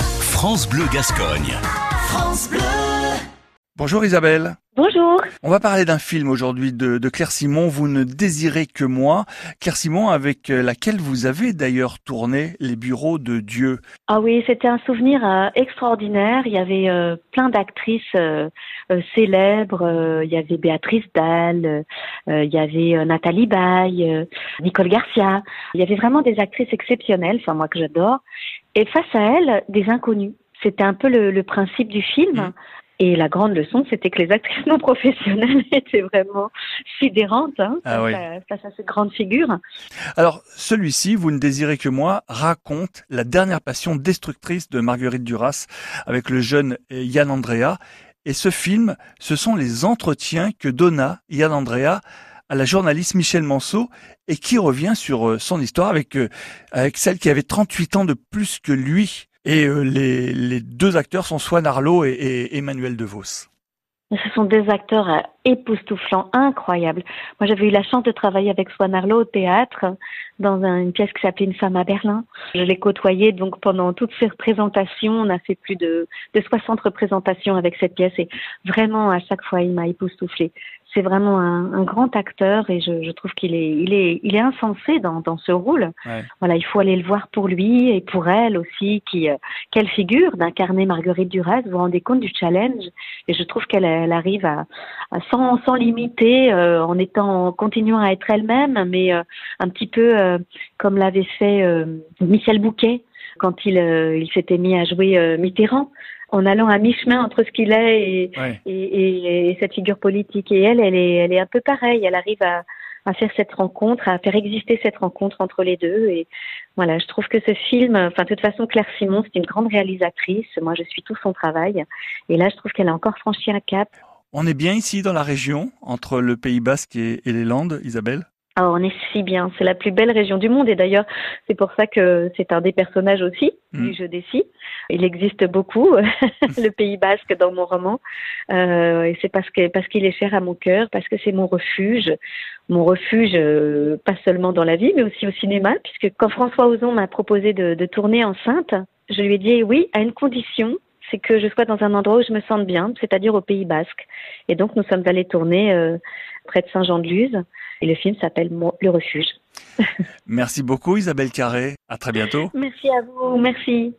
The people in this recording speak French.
France Bleu Gascogne. France Bleu. Bonjour Isabelle. Bonjour. On va parler d'un film aujourd'hui de, de, Claire Simon, Vous ne désirez que moi. Claire Simon, avec euh, laquelle vous avez d'ailleurs tourné Les Bureaux de Dieu. Ah oui, c'était un souvenir euh, extraordinaire. Il y avait euh, plein d'actrices euh, euh, célèbres. il y avait Béatrice Dalle, il y avait Nathalie Baye, Nicole Garcia. Il y avait vraiment des actrices exceptionnelles, enfin moi que j'adore. Et face à elles, des inconnus. C'était un peu le, le principe du film. Mmh. Et la grande leçon, c'était que les actrices non professionnelles étaient vraiment sidérantes hein, ah oui. face, à, cette grande figure. Alors, celui-ci, Vous ne désirez que moi, raconte la dernière passion destructrice de Marguerite Duras avec le jeune Yann Andrea. Et ce film, ce sont les entretiens que donna Yann Andrea à la journaliste Michel Manceau et qui revient sur son histoire avec, avec celle qui avait 38 ans de plus que lui. Et euh, les, les, deux acteurs sont Swan Arlo et, et Emmanuel DeVos. Ce sont des acteurs euh, époustouflants, incroyables. Moi, j'avais eu la chance de travailler avec Swan Arlo au théâtre dans une pièce qui s'appelait Une femme à Berlin. Je l'ai côtoyé donc pendant toutes ces représentations. On a fait plus de, de 60 représentations avec cette pièce et vraiment à chaque fois, il m'a époustouflé c'est vraiment un, un, grand acteur et je, je trouve qu'il est, il est, il est insensé dans, dans ce rôle. Ouais. Voilà, il faut aller le voir pour lui et pour elle aussi. Qui, euh, quelle figure d'incarner Marguerite Duras. Vous vous rendez compte du challenge Et je trouve qu'elle elle arrive à, à sans, sans limiter, euh, en étant, en continuant à être elle-même, mais euh, un petit peu euh, comme l'avait fait euh, Michel Bouquet quand il, il s'était mis à jouer Mitterrand en allant à mi-chemin entre ce qu'il est et, ouais. et, et, et, cette figure politique. Et elle, elle est, elle est un peu pareille. Elle arrive à, à faire cette rencontre, à faire exister cette rencontre entre les deux. Et voilà, je trouve que ce film, enfin, de toute façon, Claire Simon, c'est une grande réalisatrice. Moi, je suis tout son travail. Et là, je trouve qu'elle a encore franchi un cap. On est bien ici dans la région, entre le Pays Basque et, et les Landes, Isabelle? Ah, on est si bien, c'est la plus belle région du monde. Et d'ailleurs c'est pour ça que c'est un des personnages aussi mmh. du jeu des scies. Il existe beaucoup le Pays Basque dans mon roman. Euh, et c'est parce que parce qu'il est cher à mon cœur, parce que c'est mon refuge, mon refuge euh, pas seulement dans la vie mais aussi au cinéma puisque quand François Ozon m'a proposé de, de tourner enceinte, je lui ai dit oui à une condition, c'est que je sois dans un endroit où je me sente bien, c'est-à-dire au Pays Basque. Et donc nous sommes allés tourner euh, près de Saint-Jean-de-Luz. Et le film s'appelle Le Refuge. merci beaucoup Isabelle Carré. À très bientôt. Merci à vous. Merci.